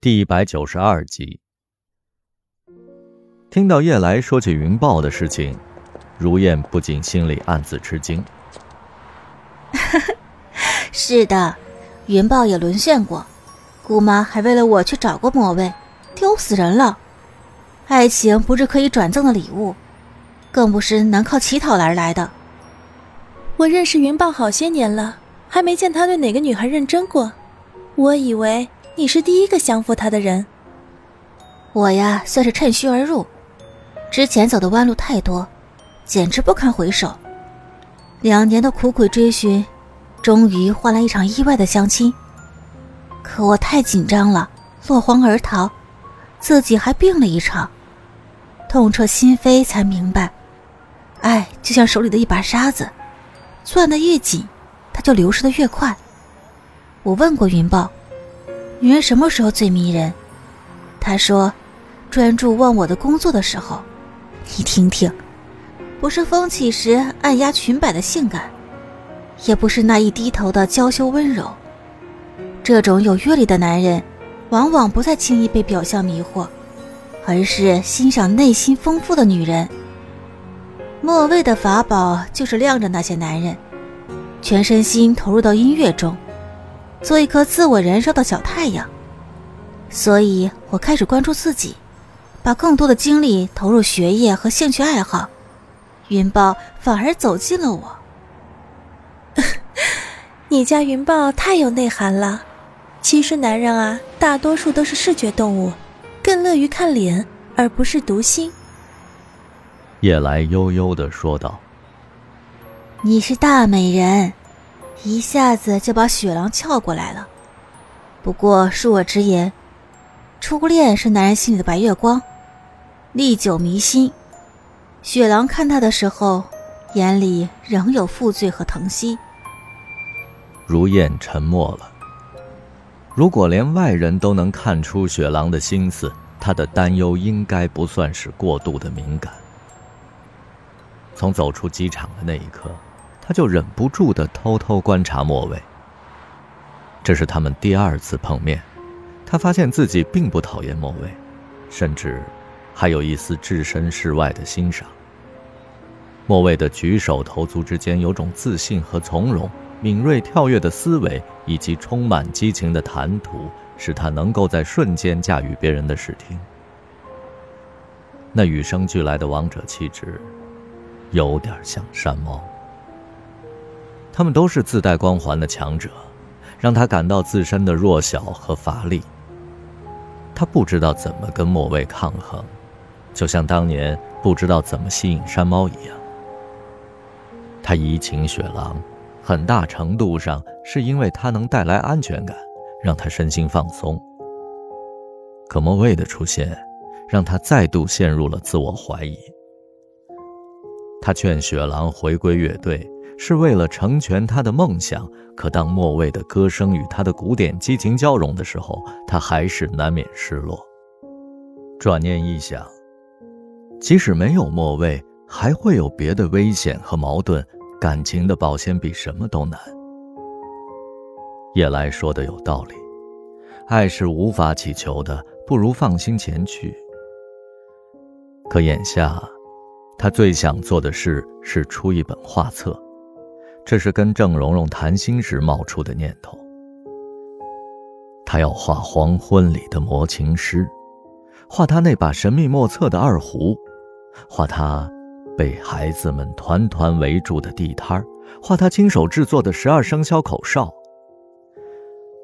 第一百九十二集。听到叶来说起云豹的事情，如燕不禁心里暗自吃惊。是的，云豹也沦陷过，姑妈还为了我去找过魔位，丢死人了。爱情不是可以转赠的礼物，更不是能靠乞讨而来的。我认识云豹好些年了，还没见他对哪个女孩认真过。我以为。你是第一个降服他的人，我呀算是趁虚而入。之前走的弯路太多，简直不堪回首。两年的苦苦追寻，终于换来一场意外的相亲。可我太紧张了，落荒而逃，自己还病了一场。痛彻心扉，才明白，爱就像手里的一把沙子，攥得越紧，它就流失的越快。我问过云豹。女人什么时候最迷人？他说：“专注忘我的工作的时候。”你听听，不是风起时按压裙摆的性感，也不是那一低头的娇羞温柔。这种有阅历的男人，往往不再轻易被表象迷惑，而是欣赏内心丰富的女人。莫蔚的法宝就是晾着那些男人，全身心投入到音乐中。做一颗自我燃烧的小太阳，所以我开始关注自己，把更多的精力投入学业和兴趣爱好。云豹反而走近了我。你家云豹太有内涵了。其实男人啊，大多数都是视觉动物，更乐于看脸，而不是读心。夜来悠悠的说道：“你是大美人。”一下子就把雪狼撬过来了。不过恕我直言，初恋是男人心里的白月光，历久弥新。雪狼看他的时候，眼里仍有负罪和疼惜。如燕沉默了。如果连外人都能看出雪狼的心思，他的担忧应该不算是过度的敏感。从走出机场的那一刻。他就忍不住的偷偷观察莫蔚。这是他们第二次碰面，他发现自己并不讨厌莫蔚，甚至还有一丝置身事外的欣赏。莫蔚的举手投足之间有种自信和从容，敏锐跳跃的思维以及充满激情的谈吐，使他能够在瞬间驾驭别人的视听。那与生俱来的王者气质，有点像山猫。他们都是自带光环的强者，让他感到自身的弱小和乏力。他不知道怎么跟莫蔚抗衡，就像当年不知道怎么吸引山猫一样。他移情雪狼，很大程度上是因为他能带来安全感，让他身心放松。可莫蔚的出现，让他再度陷入了自我怀疑。他劝雪狼回归乐队。是为了成全他的梦想，可当莫蔚的歌声与他的古典激情交融的时候，他还是难免失落。转念一想，即使没有莫蔚，还会有别的危险和矛盾。感情的保鲜比什么都难。叶来说的有道理，爱是无法祈求的，不如放心前去。可眼下，他最想做的事是出一本画册。这是跟郑蓉蓉谈心时冒出的念头。他要画黄昏里的魔琴师，画他那把神秘莫测的二胡，画他被孩子们团团围住的地摊画他亲手制作的十二生肖口哨。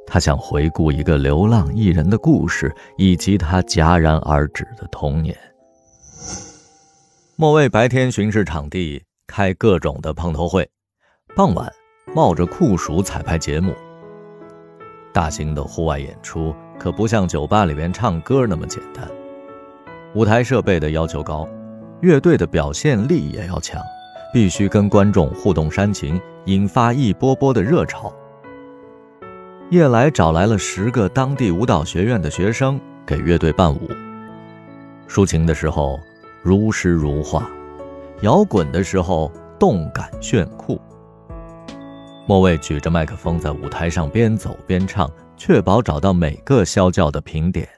他想回顾一个流浪艺人的故事，以及他戛然而止的童年。莫为白天巡视场地，开各种的碰头会。傍晚，冒着酷暑彩排节目。大型的户外演出可不像酒吧里边唱歌那么简单，舞台设备的要求高，乐队的表现力也要强，必须跟观众互动煽情，引发一波波的热潮。叶来找来了十个当地舞蹈学院的学生给乐队伴舞，抒情的时候如诗如画，摇滚的时候动感炫酷。莫蔚举着麦克风在舞台上边走边唱，确保找到每个消教的评点。